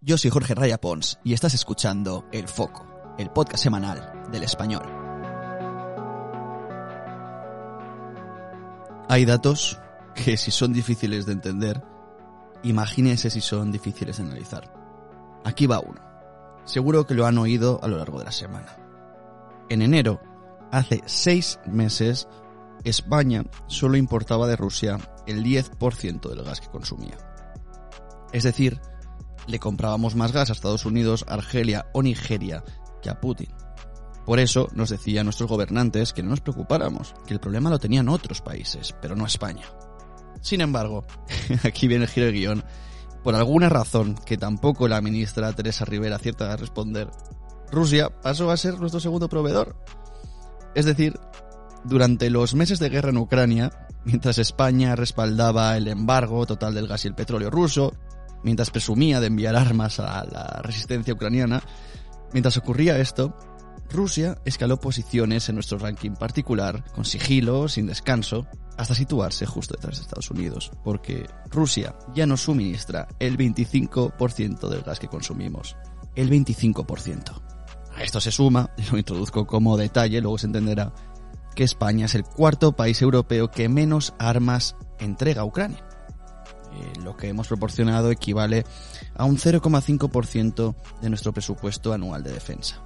Yo soy Jorge Raya Pons y estás escuchando El Foco, el podcast semanal del español. Hay datos que si son difíciles de entender, imagínense si son difíciles de analizar. Aquí va uno. Seguro que lo han oído a lo largo de la semana. En enero, hace seis meses, España solo importaba de Rusia el 10% del gas que consumía. Es decir, le comprábamos más gas a Estados Unidos, Argelia o Nigeria que a Putin. Por eso nos decían nuestros gobernantes que no nos preocupáramos, que el problema lo tenían otros países, pero no España. Sin embargo, aquí viene el giro de guion, por alguna razón que tampoco la ministra Teresa Rivera acierta a responder, Rusia pasó a ser nuestro segundo proveedor. Es decir, durante los meses de guerra en Ucrania, mientras España respaldaba el embargo total del gas y el petróleo ruso, mientras presumía de enviar armas a la resistencia ucraniana, mientras ocurría esto, Rusia escaló posiciones en nuestro ranking particular, con sigilo, sin descanso, hasta situarse justo detrás de Estados Unidos, porque Rusia ya nos suministra el 25% del gas que consumimos. El 25%. A esto se suma, lo introduzco como detalle, luego se entenderá, que España es el cuarto país europeo que menos armas entrega a Ucrania. Eh, lo que hemos proporcionado equivale a un 0,5% de nuestro presupuesto anual de defensa.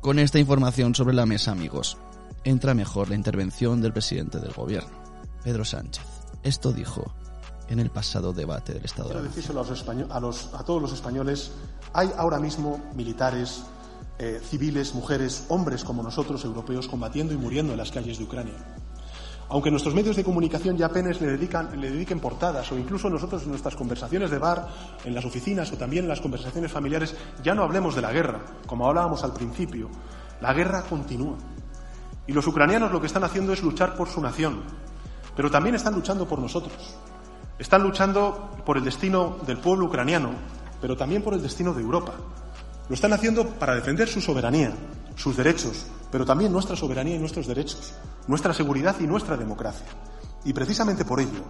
Con esta información sobre la mesa, amigos, entra mejor la intervención del presidente del gobierno, Pedro Sánchez. Esto dijo en el pasado debate del Estado Quiero de decírselo a, los a los- a todos los españoles, hay ahora mismo militares, eh, civiles, mujeres, hombres como nosotros, europeos, combatiendo y muriendo en las calles de Ucrania. Aunque nuestros medios de comunicación ya apenas le, dedican, le dediquen portadas o incluso nosotros en nuestras conversaciones de bar, en las oficinas o también en las conversaciones familiares, ya no hablemos de la guerra, como hablábamos al principio. La guerra continúa. Y los ucranianos lo que están haciendo es luchar por su nación, pero también están luchando por nosotros. Están luchando por el destino del pueblo ucraniano, pero también por el destino de Europa. Lo están haciendo para defender su soberanía, sus derechos, pero también nuestra soberanía y nuestros derechos, nuestra seguridad y nuestra democracia. Y precisamente por ello,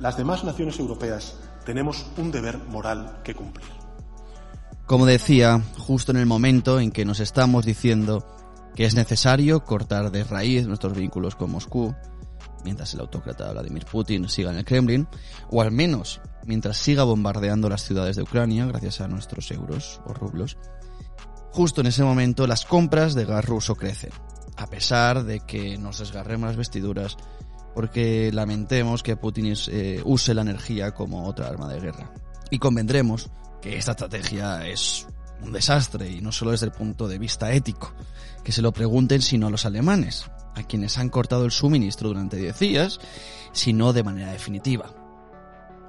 las demás naciones europeas tenemos un deber moral que cumplir. Como decía, justo en el momento en que nos estamos diciendo que es necesario cortar de raíz nuestros vínculos con Moscú, mientras el autócrata Vladimir Putin siga en el Kremlin, o al menos mientras siga bombardeando las ciudades de Ucrania gracias a nuestros euros o rublos, justo en ese momento las compras de gas ruso crecen, a pesar de que nos desgarremos las vestiduras porque lamentemos que Putin eh, use la energía como otra arma de guerra. Y convendremos que esta estrategia es un desastre y no solo desde el punto de vista ético, que se lo pregunten sino a los alemanes, a quienes han cortado el suministro durante 10 días, sino de manera definitiva.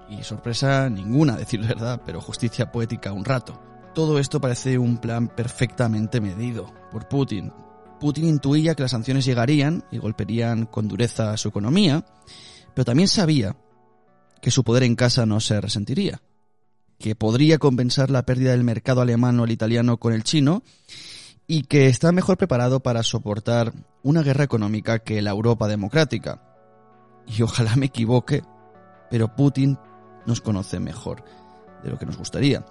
Y sorpresa ninguna, decir verdad, pero justicia poética un rato. Todo esto parece un plan perfectamente medido por Putin. Putin intuía que las sanciones llegarían y golpearían con dureza a su economía, pero también sabía que su poder en casa no se resentiría, que podría compensar la pérdida del mercado alemán o el italiano con el chino y que está mejor preparado para soportar una guerra económica que la Europa democrática. Y ojalá me equivoque, pero Putin nos conoce mejor de lo que nos gustaría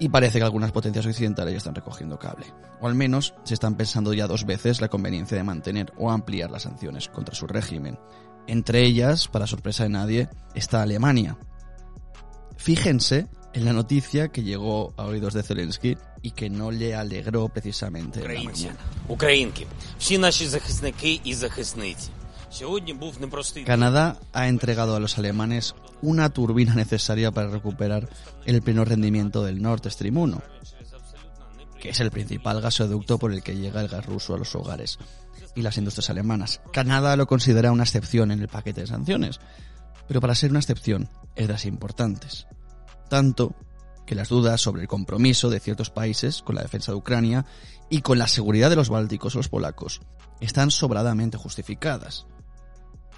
y parece que algunas potencias occidentales ya están recogiendo cable, o al menos se están pensando ya dos veces la conveniencia de mantener o ampliar las sanciones contra su régimen. Entre ellas, para sorpresa de nadie, está Alemania. Fíjense en la noticia que llegó a oídos de Zelensky y que no le alegró precisamente. Canadá ha entregado a los alemanes una turbina necesaria para recuperar el pleno rendimiento del Nord Stream 1, que es el principal gasoducto por el que llega el gas ruso a los hogares y las industrias alemanas. Canadá lo considera una excepción en el paquete de sanciones, pero para ser una excepción es de las importantes. Tanto que las dudas sobre el compromiso de ciertos países con la defensa de Ucrania y con la seguridad de los bálticos o los polacos están sobradamente justificadas.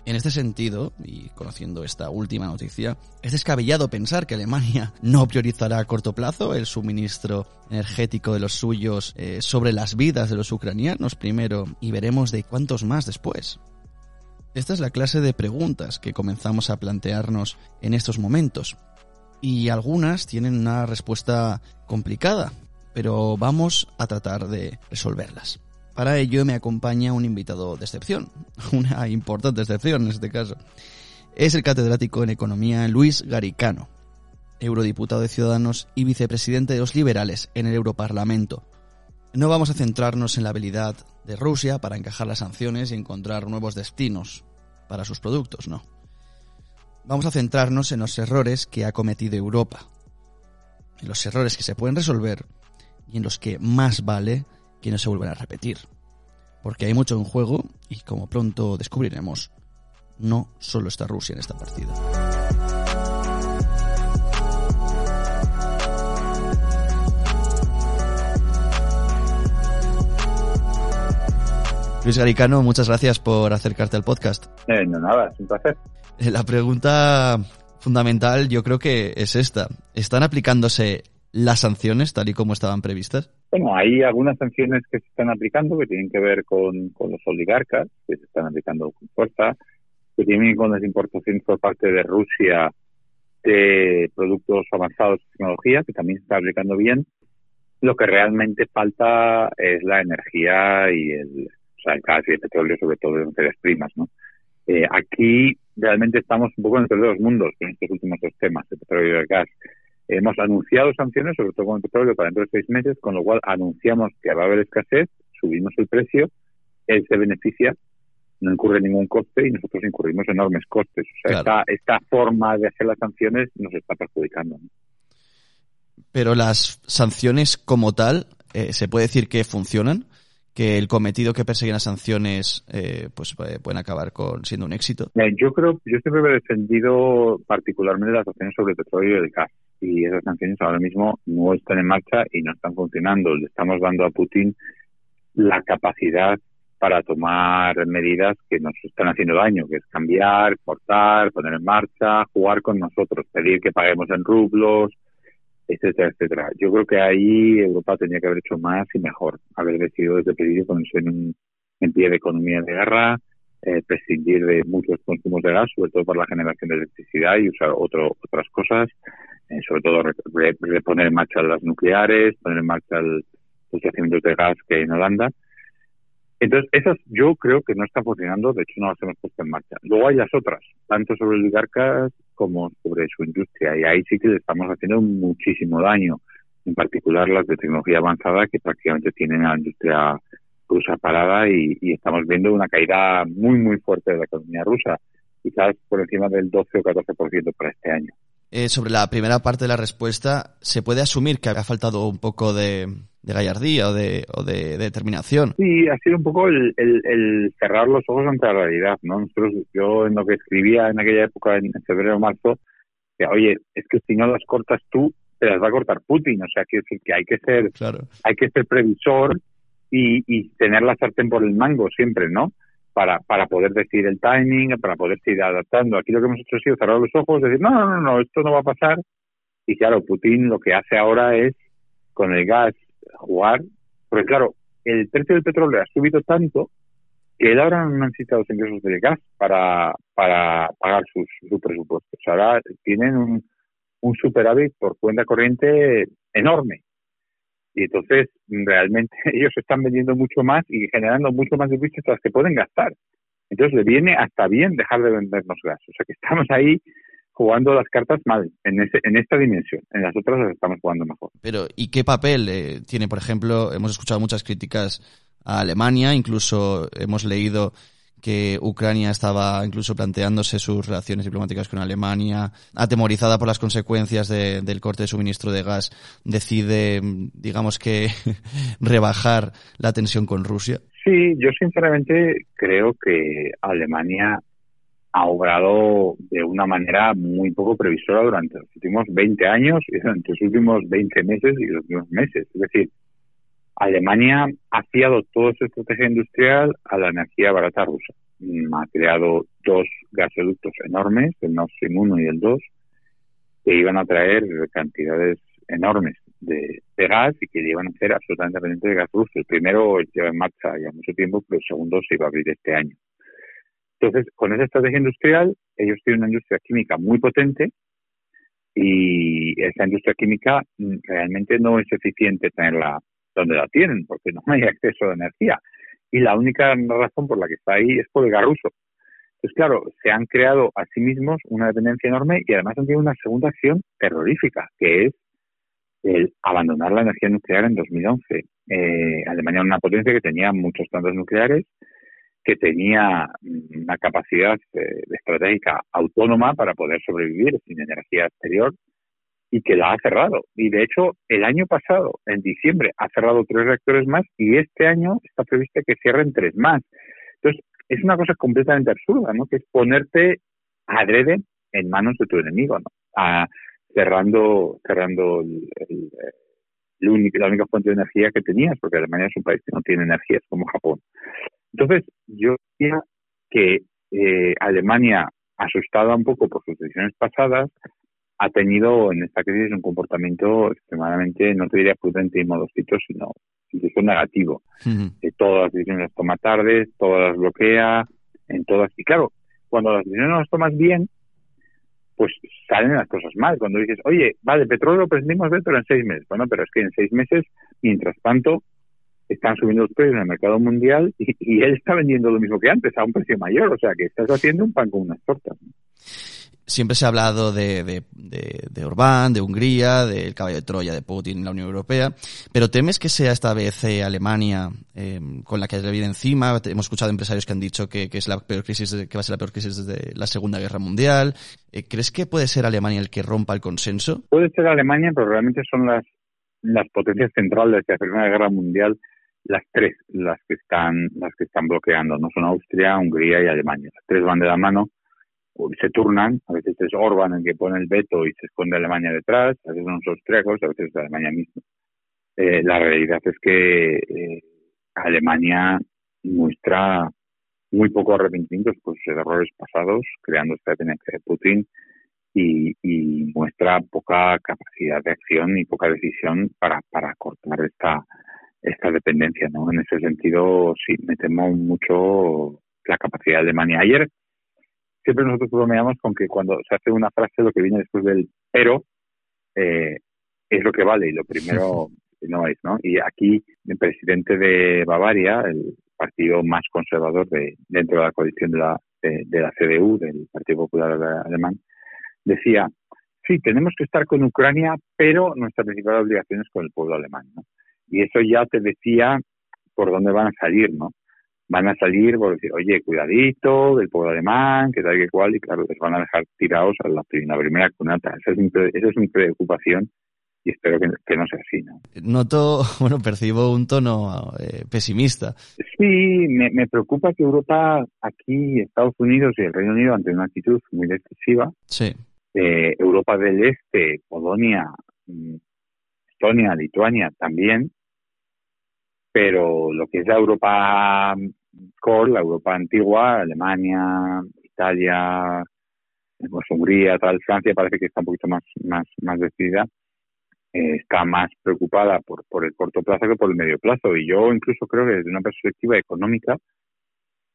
En este sentido, y conociendo esta última noticia, es descabellado pensar que Alemania no priorizará a corto plazo el suministro energético de los suyos eh, sobre las vidas de los ucranianos primero y veremos de cuántos más después. Esta es la clase de preguntas que comenzamos a plantearnos en estos momentos. y algunas tienen una respuesta complicada, pero vamos a tratar de resolverlas. Para ello me acompaña un invitado de excepción, una importante excepción en este caso. Es el catedrático en economía Luis Garicano, eurodiputado de Ciudadanos y vicepresidente de los liberales en el Europarlamento. No vamos a centrarnos en la habilidad de Rusia para encajar las sanciones y encontrar nuevos destinos para sus productos, no. Vamos a centrarnos en los errores que ha cometido Europa, en los errores que se pueden resolver y en los que más vale que no se vuelvan a repetir. Porque hay mucho en juego y como pronto descubriremos, no solo está Rusia en esta partida. Luis Garicano, muchas gracias por acercarte al podcast. Eh, no, nada, es un placer. Eh, la pregunta fundamental yo creo que es esta. ¿Están aplicándose las sanciones tal y como estaban previstas? Bueno, hay algunas sanciones que se están aplicando que tienen que ver con, con los oligarcas, que se están aplicando con fuerza, que tienen con las importaciones por parte de Rusia de productos avanzados de tecnología, que también se está aplicando bien. Lo que realmente falta es la energía y el, o sea, el gas y el petróleo, sobre todo en materias primas, ¿no? Eh, aquí realmente estamos un poco entre dos mundos en estos últimos dos temas, el petróleo y el gas. Hemos anunciado sanciones, sobre todo con el petróleo, para dentro de seis meses, con lo cual anunciamos que va a haber escasez, subimos el precio, él se beneficia, no incurre ningún coste y nosotros incurrimos enormes costes. O sea, esta, esta forma de hacer las sanciones nos está perjudicando. Pero las sanciones como tal, eh, ¿se puede decir que funcionan? que el cometido que persiguen las sanciones eh, pues eh, pueden acabar con siendo un éxito? Yo creo, yo siempre he defendido particularmente las sanciones sobre el petróleo y el gas y esas sanciones ahora mismo no están en marcha y no están funcionando. Le estamos dando a Putin la capacidad para tomar medidas que nos están haciendo daño, que es cambiar, cortar, poner en marcha, jugar con nosotros, pedir que paguemos en rublos, etcétera, etcétera. Yo creo que ahí Europa tenía que haber hecho más y mejor, haber decidido desde principio ponerse en, un, en pie de economía de guerra, eh, prescindir de muchos consumos de gas, sobre todo para la generación de electricidad y usar otro, otras cosas, eh, sobre todo reponer en marcha las nucleares, poner en marcha el, los yacimientos de gas que hay en Holanda entonces, esas yo creo que no están funcionando, de hecho no las hemos puesto en marcha. Luego hay las otras, tanto sobre oligarcas como sobre su industria, y ahí sí que le estamos haciendo muchísimo daño, en particular las de tecnología avanzada que prácticamente tienen a la industria rusa parada y, y estamos viendo una caída muy, muy fuerte de la economía rusa, quizás por encima del 12 o 14% para este año. Eh, sobre la primera parte de la respuesta, ¿se puede asumir que ha faltado un poco de, gallardía o de, o de, determinación? Sí, ha sido un poco el, cerrar los ojos ante la realidad, ¿no? Nosotros, yo en lo que escribía en aquella época, en febrero o marzo, que, oye, es que si no las cortas tú, te las va a cortar Putin, o sea, que, que hay que ser, hay que ser previsor y, y tener la sartén por el mango siempre, ¿no? Para, para poder decir el timing, para poder seguir adaptando. Aquí lo que hemos hecho ha sido cerrar los ojos, decir, no, no, no, no, esto no va a pasar. Y claro, Putin lo que hace ahora es, con el gas, jugar, porque claro, el precio del petróleo ha subido tanto que él ahora no necesita los ingresos del gas para, para pagar sus, sus presupuestos. Ahora tienen un, un superávit por cuenta corriente enorme. Y entonces, realmente, ellos están vendiendo mucho más y generando mucho más divisas las que pueden gastar. Entonces, le viene hasta bien dejar de vendernos gas. O sea, que estamos ahí jugando las cartas mal en, ese, en esta dimensión. En las otras las estamos jugando mejor. Pero, ¿y qué papel eh, tiene, por ejemplo, hemos escuchado muchas críticas a Alemania, incluso hemos leído que Ucrania estaba incluso planteándose sus relaciones diplomáticas con Alemania, atemorizada por las consecuencias del corte de suministro de gas, decide, digamos que, rebajar la tensión con Rusia? Sí, yo sinceramente creo que Alemania ha obrado de una manera muy poco previsora durante los últimos 20 años y durante los últimos 20 meses y los últimos meses. Es decir, Alemania ha fiado toda su estrategia industrial a la energía barata rusa. Mm, ha creado dos gasoductos enormes, el Nord Stream 1 y el 2, que iban a traer cantidades enormes de, gas y que iban a ser absolutamente dependientes de gas ruso. El primero lleva en marcha ya mucho tiempo, pero el segundo se iba a abrir este año. Entonces, con esa estrategia industrial, ellos tienen una industria química muy potente y esa industria química mm, realmente no es eficiente tenerla donde la tienen, porque no hay acceso a energía. Y la única razón por la que está ahí es por el gas ruso. Entonces, claro, se han creado a sí mismos una dependencia enorme y además han tenido una segunda acción terrorífica, que es el abandonar la energía nuclear en 2011. Eh, Alemania era una potencia que tenía muchos plantas nucleares, que tenía mm, una capacidad eh, estratégica autónoma para poder sobrevivir sin energía exterior y que la ha cerrado. Y de hecho, el año pasado, en diciembre, ha cerrado tres reactores más y este año está previsto que cierren tres más. Entonces, es una cosa completamente absurda, ¿no? Que es ponerte adrede en manos de tu enemigo, ¿no? A, cerrando cerrando el, la única fuente de energía que tenías, porque Alemania es un país que no tiene energía, es como Japón. Entonces, yo diría que eh, Alemania, asustada un poco por sus decisiones pasadas, ha tenido en esta crisis un comportamiento extremadamente, no te diría prudente y modostito, sino incluso negativo. todas las decisiones las toma tarde, todas las bloquea, en todas. Y claro, cuando las decisiones no las tomas bien, pues salen las cosas mal. Cuando dices, oye, vale, petróleo prescindimos de pero en seis meses. Bueno, pero es que en seis meses, mientras tanto, están subiendo los precios en el mercado mundial y, él está vendiendo lo mismo que antes, a un precio mayor. O sea, que estás haciendo un pan con unas tortas. Siempre se ha hablado de, de, de, Orbán, de Hungría, del caballo de Troya de Putin en la Unión Europea, pero ¿temes que sea esta vez eh, Alemania em, con la que le viene encima? Hemos escuchado empresarios que han dicho que, es la peor crisis, que va a ser la peor crisis desde la Segunda Guerra Mundial. Eh, ¿Crees que puede ser Alemania el que rompa el consenso? Puede ser Alemania, pero realmente son las, las potencias centrales de la Segunda Guerra Mundial las tres las que están las que están bloqueando, no son Austria, Hungría y Alemania. Las tres van de la mano se turnan, a veces es Orban el que pone el veto y se esconde Alemania detrás, a veces son los austriacos, a veces es Alemania misma. Eh, la realidad es que eh, Alemania muestra muy poco arrepentimiento por sus errores pasados, creando esta dependencia de Putin, y, y, muestra poca capacidad de acción y poca decisión para, para cortar esta, esta dependencia. ¿no? En ese sentido, sí, me temo mucho la capacidad de Alemania. Ayer siempre nosotros bromeamos con que cuando se hace una frase lo que viene después del pero eh, es lo que vale y lo primero no es, ¿no? Y aquí el presidente de Bavaria, el partido más conservador de, dentro de la coalición de la, de, la CDU, del Partido Popular Alemán, decía, sí, tenemos que estar con Ucrania, pero nuestra principal obligación es con el pueblo alemán, ¿no? Y eso ya te decía por dónde van a salir, ¿no? Van a salir por decir, oye, cuidadito del pueblo alemán, que tal que cual, y claro, les van a dejar tirados a la, primera cunata. Esa es, mi, esa es mi preocupación y espero que, no sea así. ¿no? Noto, bueno, percibo un tono eh, pesimista. Sí, me, preocupa que Europa, aquí, Estados Unidos y el Reino Unido, ante una actitud muy decisiva, sí. Eh, Europa del Este, Polonia, mm, Estonia, Lituania también, pero lo que es la Europa core, la Europa antigua, Alemania, Italia, pues Hungría, tal, Francia parece que está un poquito más, más, más decidida, eh, está más preocupada por, por el corto plazo que por el medio plazo. Y yo incluso creo que desde una perspectiva económica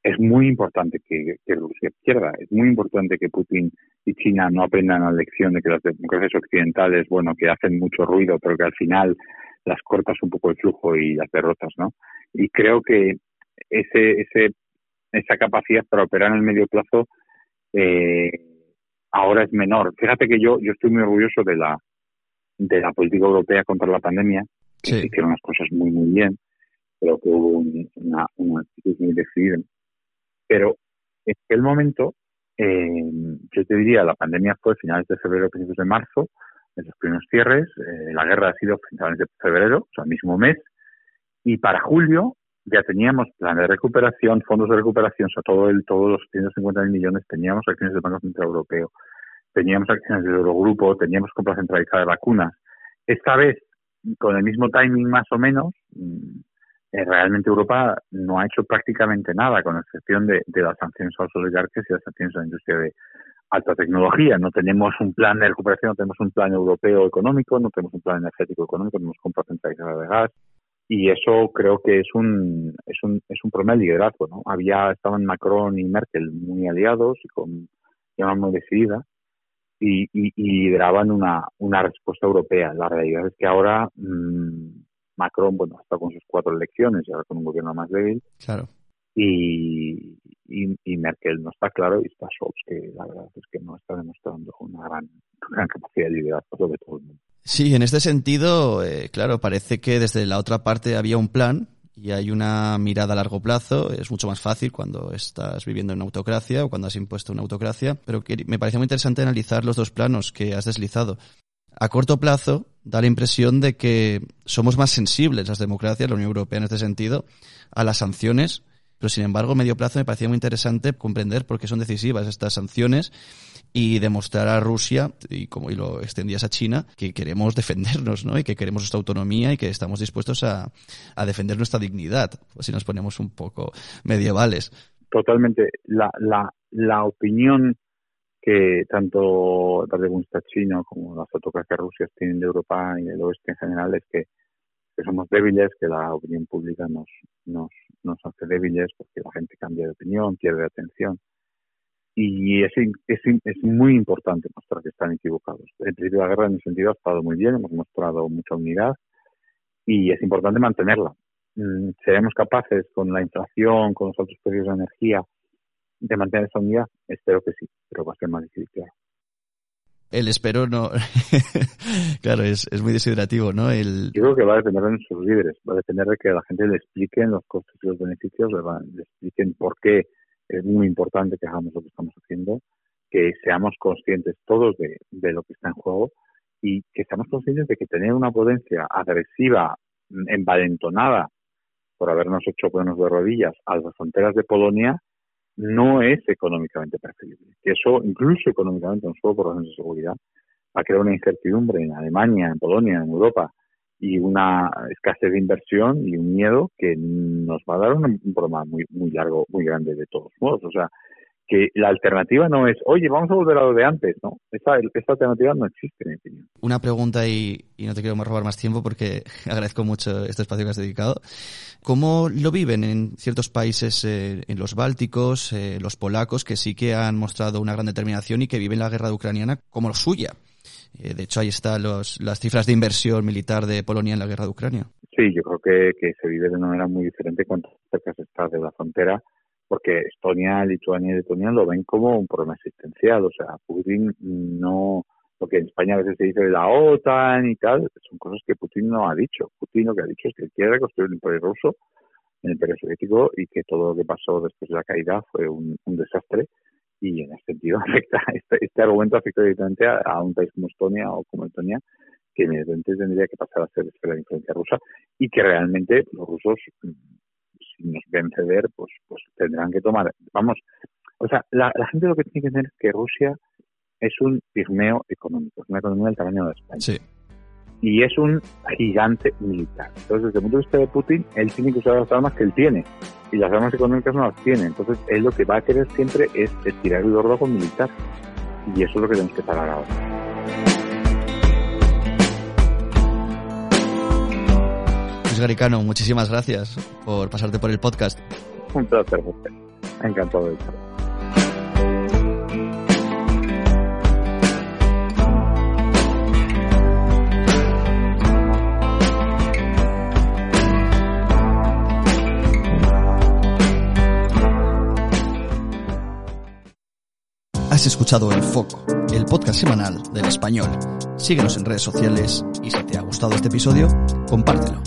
es muy importante que, que Rusia pierda, es muy importante que Putin y China no aprendan la lección de que las democracias occidentales, bueno, que hacen mucho ruido, pero que al final las cortas un poco el flujo y las derrotas, ¿no? Y creo que ese, ese, esa capacidad para operar en el medio plazo eh, ahora es menor. Fíjate que yo, yo estoy muy orgulloso de la, de la política europea contra la pandemia, que sí. hicieron las cosas muy, muy bien, pero que hubo una, una actitud muy decidida. Pero en aquel momento, eh, yo te diría, la pandemia fue finales de febrero, principios de marzo, en los primeros cierres, eh, la guerra ha sido finales de febrero, o sea, el mismo mes, y para julio ya teníamos plan de recuperación, fondos de recuperación, o sea, todo el, todos los 150 mil millones, teníamos acciones del Banco Central Europeo, teníamos acciones del Eurogrupo, teníamos compra centralizada de vacunas. Esta vez, con el mismo timing más o menos, mm, eh, realmente Europa no ha hecho prácticamente nada, con excepción de, de las sanciones a los oligarcas y las sanciones a la industria de alta tecnología. No tenemos un plan de recuperación, no tenemos un plan europeo económico, no tenemos un plan energético económico, tenemos compra centralizada de gas, y eso creo que es un es un es un problema de liderazgo no había estaban Macron y Merkel muy aliados y con llama muy decidida y, y, lideraban una, una respuesta europea. La realidad es que ahora mmm, Macron, bueno, está con sus cuatro elecciones y ahora con un gobierno más débil. Claro. Y, y, Merkel no está claro y está Scholz, que la verdad es que no está demostrando una gran, gran capacidad de liderazgo sobre todo el mundo. Sí, en este sentido, eh, claro, parece que desde la otra parte había un plan y hay una mirada a largo plazo. Es mucho más fácil cuando estás viviendo en una autocracia o cuando has impuesto una autocracia, pero me parece muy interesante analizar los dos planos que has deslizado. A corto plazo, da la impresión de que somos más sensibles las democracias, la Unión Europea en este sentido, a las sanciones pero sin embargo, a medio plazo me parecía muy interesante comprender por qué son decisivas estas sanciones y demostrar a Rusia, y como y lo extendías a China, que queremos defendernos, ¿no? Y que queremos nuestra autonomía y que estamos dispuestos a, a defender nuestra dignidad, pues si nos ponemos un poco medievales. Totalmente. La, la, la opinión que tanto el Partido Comunista Chino como las autocracias rusas tienen de Europa y del oeste en general es que que somos débiles, que la opinión pública nos, nos, nos hace débiles porque la gente cambia de opinión, pierde atención. Y es, es, es muy importante mostrar que están equivocados. El principio de la guerra en ese sentido ha estado muy bien, hemos mostrado mucha unidad y es importante mantenerla. Mm, ¿Seremos capaces con la inflación, con los altos precios de energía, de mantener esa unidad? Espero que sí, pero va a ser más difícil, claro el espero no. claro, es, es muy desiderativo, ¿no? El... Yo creo que va a depender de nuestros líderes, va a depender de que la gente le expliquen los costes y los beneficios, le, expliquen por qué es muy importante que hagamos lo que estamos haciendo, que seamos conscientes todos de, de lo que está en juego y que seamos conscientes de que tener una potencia agresiva, envalentonada, por habernos hecho ponernos de rodillas a las fronteras de Polonia, no es económicamente preferible. Que eso, incluso económicamente, no solo por razones de seguridad, va a crear una incertidumbre en Alemania, en Polonia, en Europa, y una escasez de inversión y un miedo que nos va a dar un, problema muy, muy largo, muy grande de todos modos. O sea, que la alternativa no es, oye, vamos a volver a lo de antes, ¿no? Esta, alternativa no existe, en mi opinión. Una pregunta y, no te quiero robar más tiempo porque agradezco mucho este espacio que has dedicado. ¿Cómo lo viven en ciertos países, eh, en los bálticos, eh, los polacos, que sí que han mostrado una gran determinación y que viven la guerra ucraniana como suya? Eh, de hecho, ahí están las cifras de inversión militar de Polonia en la guerra de Ucrania. Sí, yo creo que, que se vive de una manera muy diferente cuanto cerca se está de la frontera porque Estonia, Lituania y Letonia lo ven como un problema existencial. O sea, Putin no, lo que en España a veces se dice de la OTAN y tal, son cosas que Putin no ha dicho. Putin lo que ha dicho es que quiere reconstruir el imperio ruso, el imperio soviético, y que todo lo que pasó después de la caída fue un, desastre. Y en ese sentido afecta, este, este argumento afecta directamente a, un país como Estonia o como Letonia, que evidentemente tendría que pasar a ser esfera de influencia rusa y que realmente los rusos si nos ven ceder, pues, pues tendrán que tomar. Vamos, o sea, la, gente lo que tiene que entender es que Rusia es un pigmeo económico, es una economía del tamaño de España. Sí. Y es un gigante militar. Entonces, desde el punto de vista de Putin, él tiene que usar las armas que él tiene. Y las armas económicas no las tiene. Entonces, él lo que va a querer siempre es estirar el gordo con militar. Y eso es lo que tenemos que parar ahora. Garicano, muchísimas gracias por pasarte por el podcast. Un placer, encantado de estar. Has escuchado El Foco, el podcast semanal del español. Síguenos en redes sociales y si te ha gustado este episodio, compártelo.